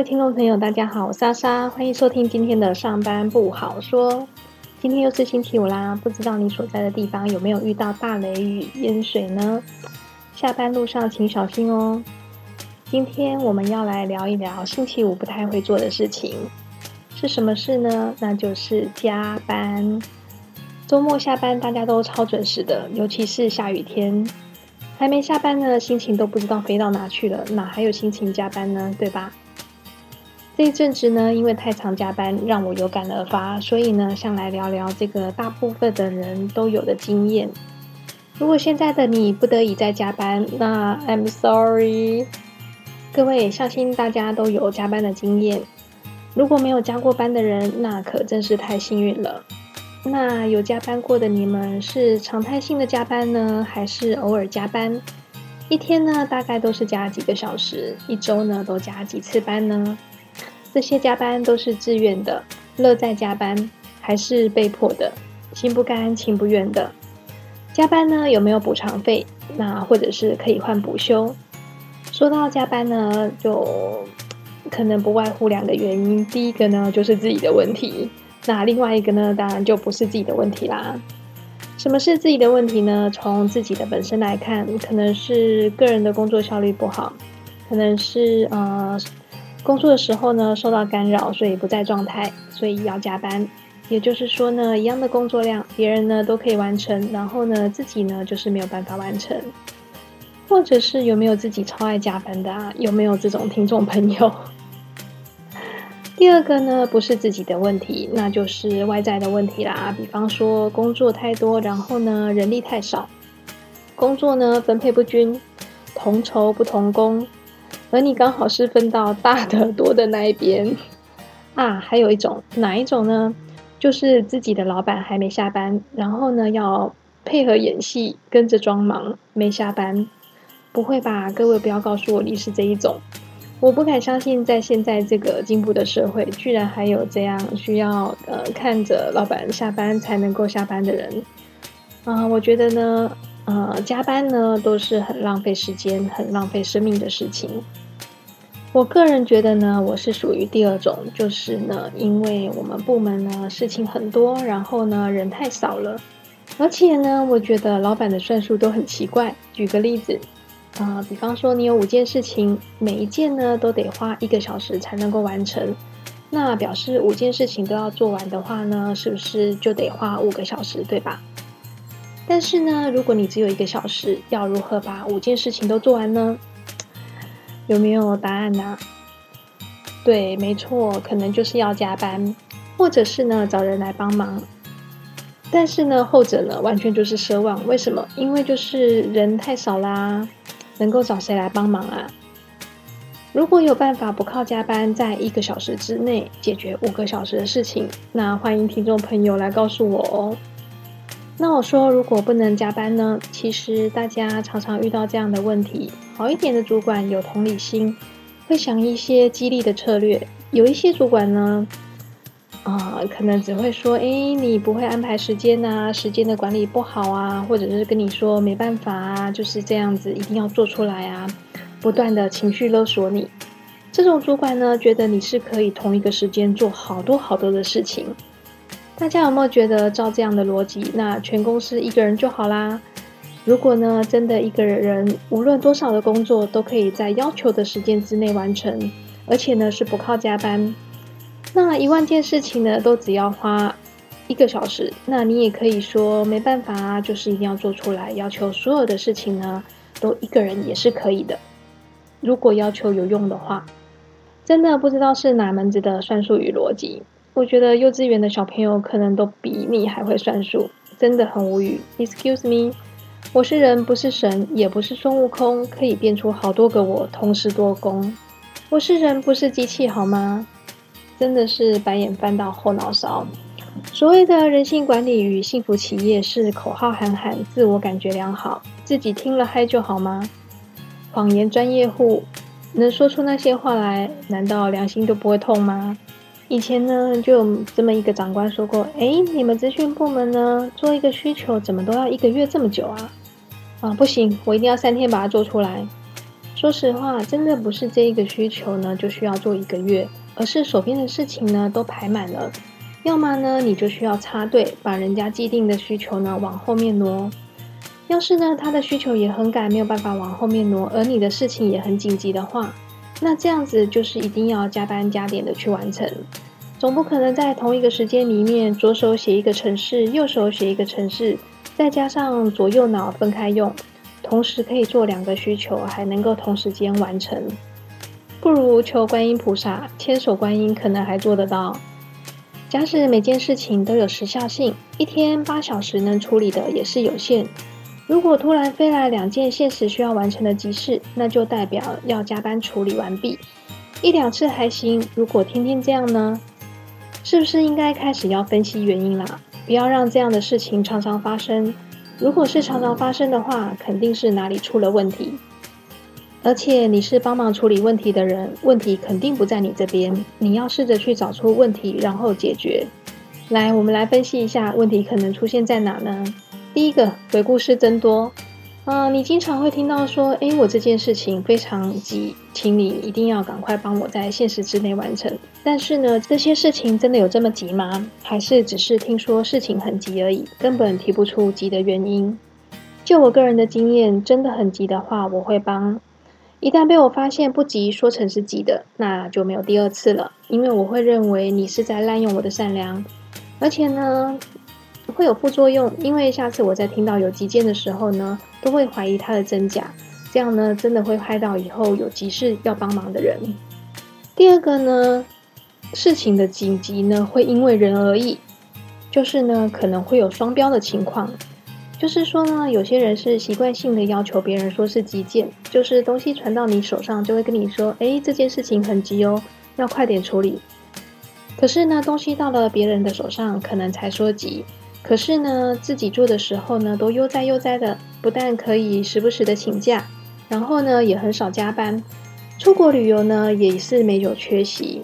各位听众朋友，大家好，我莎莎，欢迎收听今天的上班不好说。今天又是星期五啦，不知道你所在的地方有没有遇到大雷雨淹水呢？下班路上请小心哦。今天我们要来聊一聊星期五不太会做的事情，是什么事呢？那就是加班。周末下班大家都超准时的，尤其是下雨天。还没下班呢，心情都不知道飞到哪去了，哪还有心情加班呢？对吧？这一阵子呢，因为太常加班，让我有感而发，所以呢，想来聊聊这个大部分的人都有的经验。如果现在的你不得已在加班，那 I'm sorry。各位，相信大家都有加班的经验。如果没有加过班的人，那可真是太幸运了。那有加班过的你们是常态性的加班呢，还是偶尔加班？一天呢大概都是加几个小时，一周呢都加几次班呢？这些加班都是自愿的，乐在加班，还是被迫的，心不甘情不愿的？加班呢有没有补偿费？那或者是可以换补休？说到加班呢，就可能不外乎两个原因，第一个呢就是自己的问题。那另外一个呢，当然就不是自己的问题啦。什么是自己的问题呢？从自己的本身来看，可能是个人的工作效率不好，可能是呃工作的时候呢受到干扰，所以不在状态，所以要加班。也就是说呢，一样的工作量，别人呢都可以完成，然后呢自己呢就是没有办法完成。或者是有没有自己超爱加班的啊？有没有这种听众朋友？第二个呢，不是自己的问题，那就是外在的问题啦。比方说工作太多，然后呢人力太少，工作呢分配不均，同酬不同工，而你刚好是分到大的多的那一边啊。还有一种哪一种呢？就是自己的老板还没下班，然后呢要配合演戏，跟着装忙没下班。不会吧？各位不要告诉我你是这一种。我不敢相信，在现在这个进步的社会，居然还有这样需要呃看着老板下班才能够下班的人。啊，我觉得呢，呃，加班呢都是很浪费时间、很浪费生命的事情。我个人觉得呢，我是属于第二种，就是呢，因为我们部门呢事情很多，然后呢人太少了，而且呢，我觉得老板的算术都很奇怪。举个例子。啊，比方说你有五件事情，每一件呢都得花一个小时才能够完成，那表示五件事情都要做完的话呢，是不是就得花五个小时，对吧？但是呢，如果你只有一个小时，要如何把五件事情都做完呢？有没有答案呢？对，没错，可能就是要加班，或者是呢找人来帮忙。但是呢，后者呢完全就是奢望，为什么？因为就是人太少啦。能够找谁来帮忙啊？如果有办法不靠加班，在一个小时之内解决五个小时的事情，那欢迎听众朋友来告诉我哦。那我说，如果不能加班呢？其实大家常常遇到这样的问题。好一点的主管有同理心，会想一些激励的策略；有一些主管呢。啊，可能只会说，哎，你不会安排时间呐，时间的管理不好啊，或者是跟你说没办法啊，就是这样子，一定要做出来啊，不断的情绪勒索你。这种主管呢，觉得你是可以同一个时间做好多好多的事情。大家有没有觉得，照这样的逻辑，那全公司一个人就好啦？如果呢，真的一个人，无论多少的工作，都可以在要求的时间之内完成，而且呢，是不靠加班。那一万件事情呢，都只要花一个小时。那你也可以说没办法啊，就是一定要做出来。要求所有的事情呢，都一个人也是可以的。如果要求有用的话，真的不知道是哪门子的算术与逻辑。我觉得幼稚园的小朋友可能都比你还会算数，真的很无语。Excuse me，我是人不是神，也不是孙悟空，可以变出好多个我，同时多功。我是人不是机器，好吗？真的是白眼翻到后脑勺。所谓的人性管理与幸福企业是口号喊喊，自我感觉良好，自己听了嗨就好吗？谎言专业户能说出那些话来，难道良心都不会痛吗？以前呢，就有这么一个长官说过：“哎，你们咨询部门呢，做一个需求怎么都要一个月这么久啊？”啊，不行，我一定要三天把它做出来。说实话，真的不是这一个需求呢就需要做一个月，而是手边的事情呢都排满了。要么呢你就需要插队，把人家既定的需求呢往后面挪。要是呢他的需求也很赶，没有办法往后面挪，而你的事情也很紧急的话，那这样子就是一定要加班加点的去完成。总不可能在同一个时间里面，左手写一个程式，右手写一个程式，再加上左右脑分开用。同时可以做两个需求，还能够同时间完成，不如求观音菩萨，千手观音可能还做得到。假使每件事情都有时效性，一天八小时能处理的也是有限。如果突然飞来两件现实需要完成的急事，那就代表要加班处理完毕。一两次还行，如果天天这样呢？是不是应该开始要分析原因啦？不要让这样的事情常常发生。如果是常常发生的话，肯定是哪里出了问题。而且你是帮忙处理问题的人，问题肯定不在你这边。你要试着去找出问题，然后解决。来，我们来分析一下问题可能出现在哪呢？第一个，鬼故事增多。啊，你经常会听到说，诶，我这件事情非常急，请你一定要赶快帮我在限时之内完成。但是呢，这些事情真的有这么急吗？还是只是听说事情很急而已，根本提不出急的原因？就我个人的经验，真的很急的话，我会帮。一旦被我发现不急，说成是急的，那就没有第二次了，因为我会认为你是在滥用我的善良，而且呢。会有副作用，因为下次我在听到有急件的时候呢，都会怀疑它的真假，这样呢，真的会害到以后有急事要帮忙的人。第二个呢，事情的紧急呢，会因为人而异，就是呢，可能会有双标的情况，就是说呢，有些人是习惯性的要求别人说是急件，就是东西传到你手上就会跟你说，哎，这件事情很急哦，要快点处理。可是呢，东西到了别人的手上，可能才说急。可是呢，自己做的时候呢，都悠哉悠哉的，不但可以时不时的请假，然后呢，也很少加班。出国旅游呢，也是没有缺席，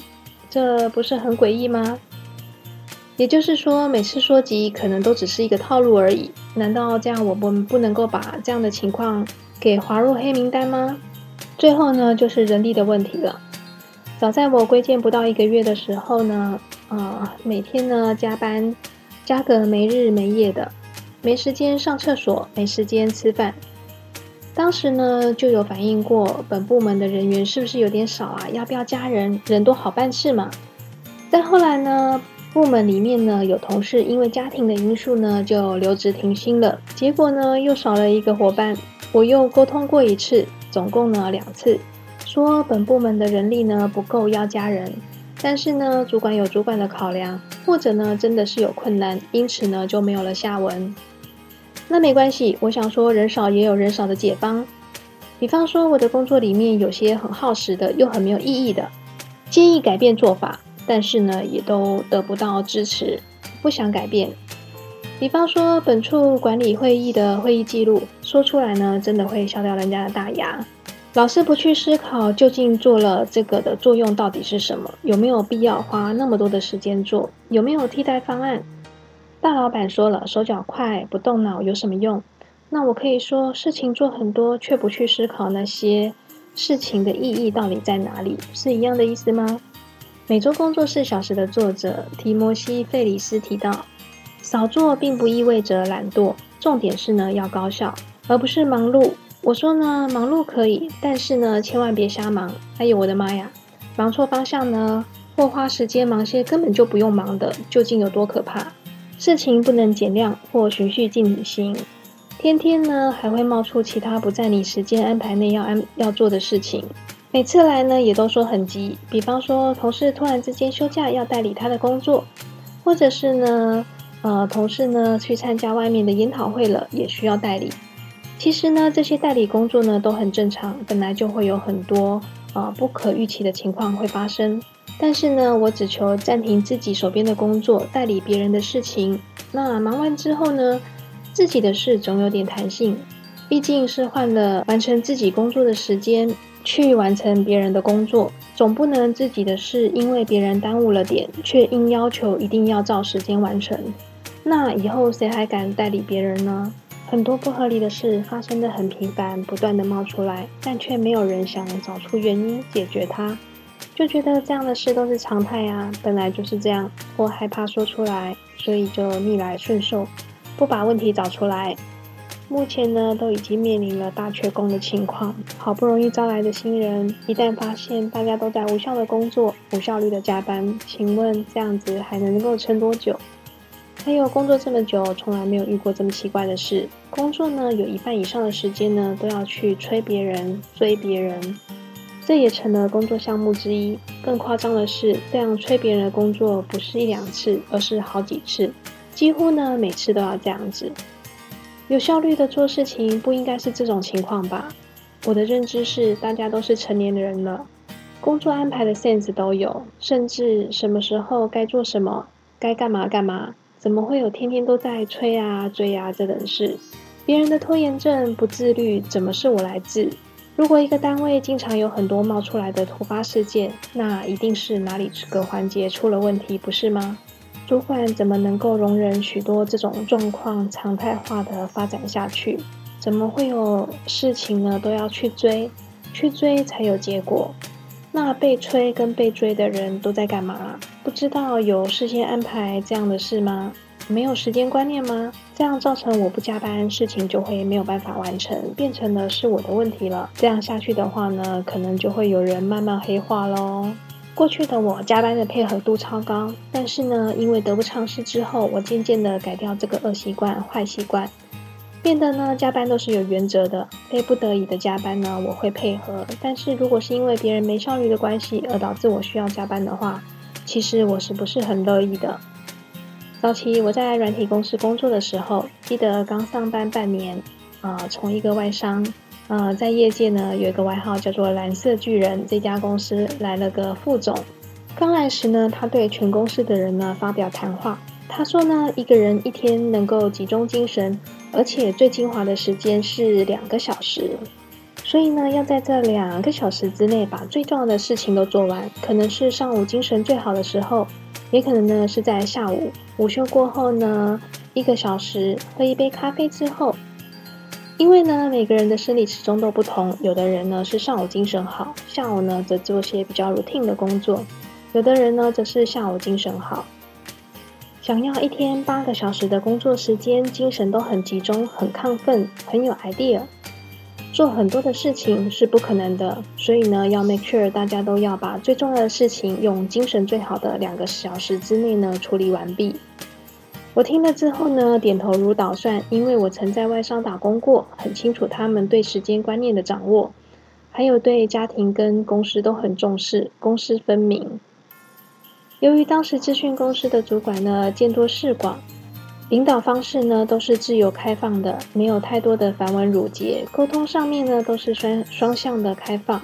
这不是很诡异吗？也就是说，每次说急，可能都只是一个套路而已。难道这样我们不能够把这样的情况给划入黑名单吗？最后呢，就是人力的问题了。早在我归建不到一个月的时候呢，啊，每天呢加班。加个没日没夜的，没时间上厕所，没时间吃饭。当时呢就有反映过，本部门的人员是不是有点少啊？要不要加人？人多好办事嘛。再后来呢，部门里面呢有同事因为家庭的因素呢就留职停薪了，结果呢又少了一个伙伴。我又沟通过一次，总共呢两次，说本部门的人力呢不够，要加人。但是呢，主管有主管的考量，或者呢，真的是有困难，因此呢，就没有了下文。那没关系，我想说，人少也有人少的解方。比方说，我的工作里面有些很耗时的，又很没有意义的，建议改变做法，但是呢，也都得不到支持，不想改变。比方说，本处管理会议的会议记录，说出来呢，真的会笑掉人家的大牙。老师不去思考究竟做了这个的作用到底是什么，有没有必要花那么多的时间做？有没有替代方案？大老板说了，手脚快不动脑有什么用？那我可以说，事情做很多却不去思考那些事情的意义到底在哪里，是一样的意思吗？每周工作四小时的作者提摩西·费里斯提到，少做并不意味着懒惰，重点是呢要高效，而不是忙碌。我说呢，忙碌可以，但是呢，千万别瞎忙。哎呦，我的妈呀，忙错方向呢，或花时间忙些根本就不用忙的，究竟有多可怕？事情不能减量或循序渐进，天天呢还会冒出其他不在你时间安排内要安要做的事情。每次来呢也都说很急，比方说同事突然之间休假要代理他的工作，或者是呢，呃，同事呢去参加外面的研讨会了，也需要代理。其实呢，这些代理工作呢都很正常，本来就会有很多啊不可预期的情况会发生。但是呢，我只求暂停自己手边的工作，代理别人的事情。那忙完之后呢，自己的事总有点弹性，毕竟是换了完成自己工作的时间去完成别人的工作，总不能自己的事因为别人耽误了点，却硬要求一定要照时间完成。那以后谁还敢代理别人呢？很多不合理的事发生的很频繁，不断的冒出来，但却没有人想找出原因解决它，就觉得这样的事都是常态啊，本来就是这样，或害怕说出来，所以就逆来顺受，不把问题找出来。目前呢，都已经面临了大缺工的情况，好不容易招来的新人，一旦发现大家都在无效的工作、无效率的加班，请问这样子还能够撑多久？还有工作这么久，从来没有遇过这么奇怪的事。工作呢，有一半以上的时间呢，都要去催别人、追别人，这也成了工作项目之一。更夸张的是，这样催别人的工作不是一两次，而是好几次，几乎呢每次都要这样子。有效率的做事情，不应该是这种情况吧？我的认知是，大家都是成年人了，工作安排的 sense 都有，甚至什么时候该做什么，该干嘛干嘛。怎么会有天天都在催啊追啊这等事？别人的拖延症不自律，怎么是我来治？如果一个单位经常有很多冒出来的突发事件，那一定是哪里这个环节出了问题，不是吗？主管怎么能够容忍许多这种状况常态化的发展下去？怎么会有事情呢都要去追，去追才有结果？那被催跟被追的人都在干嘛？不知道有事先安排这样的事吗？没有时间观念吗？这样造成我不加班，事情就会没有办法完成，变成了是我的问题了。这样下去的话呢，可能就会有人慢慢黑化喽。过去的我加班的配合度超高，但是呢，因为得不偿失之后，我渐渐的改掉这个恶习惯、坏习惯。变得呢，加班都是有原则的，非不得已的加班呢，我会配合。但是如果是因为别人没效率的关系而导致我需要加班的话，其实我是不是很乐意的？早期我在软体公司工作的时候，记得刚上班半年，啊，从一个外商，呃，在业界呢有一个外号叫做“蓝色巨人”，这家公司来了个副总。刚来时呢，他对全公司的人呢发表谈话。他说呢，一个人一天能够集中精神，而且最精华的时间是两个小时，所以呢，要在这两个小时之内把最重要的事情都做完。可能是上午精神最好的时候，也可能呢是在下午午休过后呢，一个小时喝一杯咖啡之后。因为呢，每个人的生理时钟都不同，有的人呢是上午精神好，下午呢则做些比较 routine 的工作；有的人呢则是下午精神好。想要一天八个小时的工作时间，精神都很集中、很亢奋、很有 idea，做很多的事情是不可能的。所以呢，要 make sure 大家都要把最重要的事情用精神最好的两个小时之内呢处理完毕。我听了之后呢，点头如捣蒜，因为我曾在外商打工过，很清楚他们对时间观念的掌握，还有对家庭跟公司都很重视，公私分明。由于当时资讯公司的主管呢见多识广，领导方式呢都是自由开放的，没有太多的繁文缛节，沟通上面呢都是双双向的开放，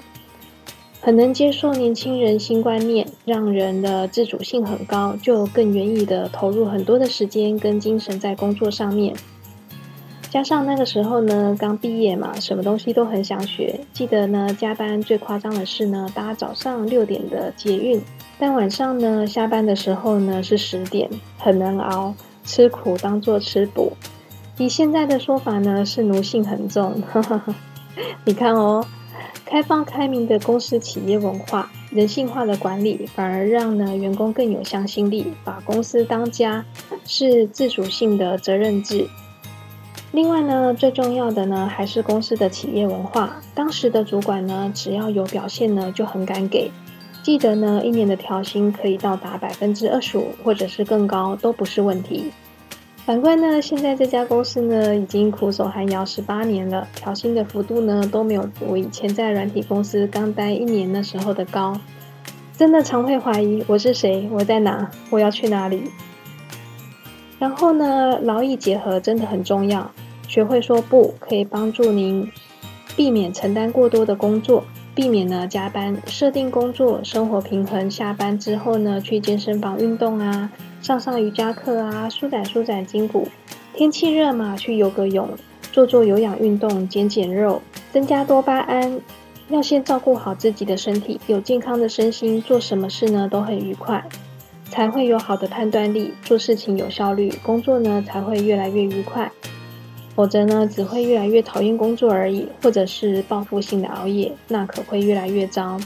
很能接受年轻人新观念，让人的自主性很高，就更愿意的投入很多的时间跟精神在工作上面。加上那个时候呢刚毕业嘛，什么东西都很想学，记得呢加班最夸张的是呢搭早上六点的捷运。但晚上呢，下班的时候呢是十点，很难熬，吃苦当做吃补。以现在的说法呢，是奴性很重。你看哦，开放开明的公司企业文化，人性化的管理，反而让呢员工更有向心力，把公司当家，是自主性的责任制。另外呢，最重要的呢，还是公司的企业文化。当时的主管呢，只要有表现呢，就很敢给。记得呢，一年的调薪可以到达百分之二十五，或者是更高，都不是问题。反观呢，现在这家公司呢，已经苦守寒窑十八年了，调薪的幅度呢都没有我以前在软体公司刚待一年的时候的高。真的常会怀疑我是谁，我在哪，我要去哪里。然后呢，劳逸结合真的很重要，学会说不，可以帮助您避免承担过多的工作。避免呢加班，设定工作生活平衡。下班之后呢，去健身房运动啊，上上瑜伽课啊，舒展舒展筋骨。天气热嘛，去游个泳，做做有氧运动，减减肉，增加多巴胺。要先照顾好自己的身体，有健康的身心，做什么事呢都很愉快，才会有好的判断力，做事情有效率，工作呢才会越来越愉快。否则呢，只会越来越讨厌工作而已，或者是报复性的熬夜，那可会越来越糟。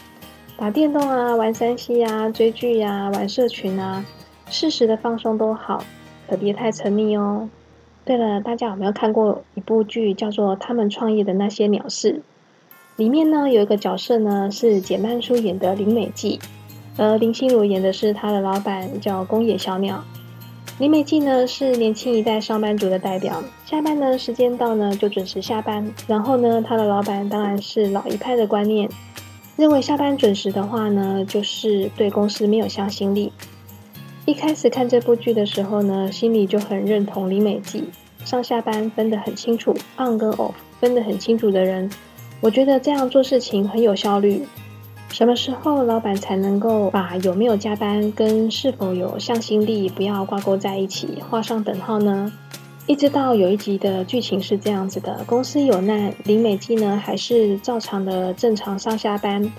打电动啊，玩三 C 啊，追剧呀，玩社群啊，适时的放松都好，可别太沉迷哦。对了，大家有没有看过一部剧，叫做《他们创业的那些鸟事》？里面呢有一个角色呢是简曼书演的林美纪，而林心如演的是他的老板，叫宫野小鸟。李美纪呢是年轻一代上班族的代表，下班呢时间到呢就准时下班。然后呢，他的老板当然是老一派的观念，认为下班准时的话呢，就是对公司没有向心力。一开始看这部剧的时候呢，心里就很认同李美纪，上下班分得很清楚，on 跟 off 分得很清楚的人，我觉得这样做事情很有效率。什么时候老板才能够把有没有加班跟是否有向心力不要挂钩在一起，画上等号呢？一直到有一集的剧情是这样子的：公司有难，林美纪呢还是照常的正常上下班，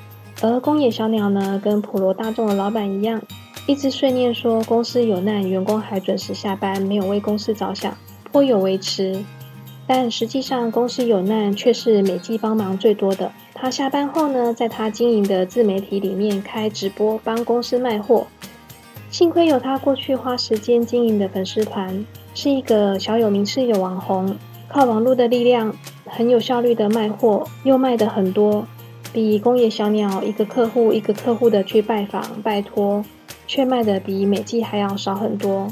而工野小鸟呢跟普罗大众的老板一样，一直碎念说公司有难，员工还准时下班，没有为公司着想，颇有微词。但实际上，公司有难却是美纪帮忙最多的。他下班后呢，在他经营的自媒体里面开直播，帮公司卖货。幸亏有他过去花时间经营的粉丝团，是一个小有名气的网红，靠网络的力量，很有效率的卖货，又卖的很多，比工业小鸟一个客户一个客户的去拜访拜托，却卖的比美纪还要少很多。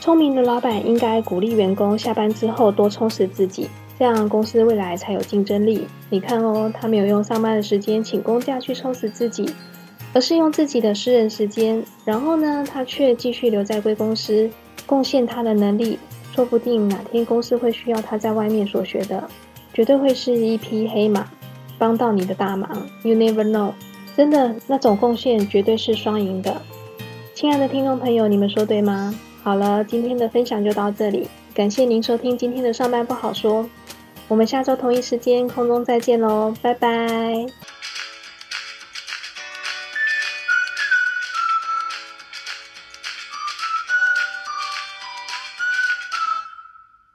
聪明的老板应该鼓励员工下班之后多充实自己，这样公司未来才有竞争力。你看哦，他没有用上班的时间请公假去充实自己，而是用自己的私人时间。然后呢，他却继续留在贵公司，贡献他的能力。说不定哪天公司会需要他在外面所学的，绝对会是一匹黑马，帮到你的大忙。You never know，真的那种贡献绝对是双赢的。亲爱的听众朋友，你们说对吗？好了，今天的分享就到这里，感谢您收听今天的上班不好说，我们下周同一时间空中再见喽，拜拜。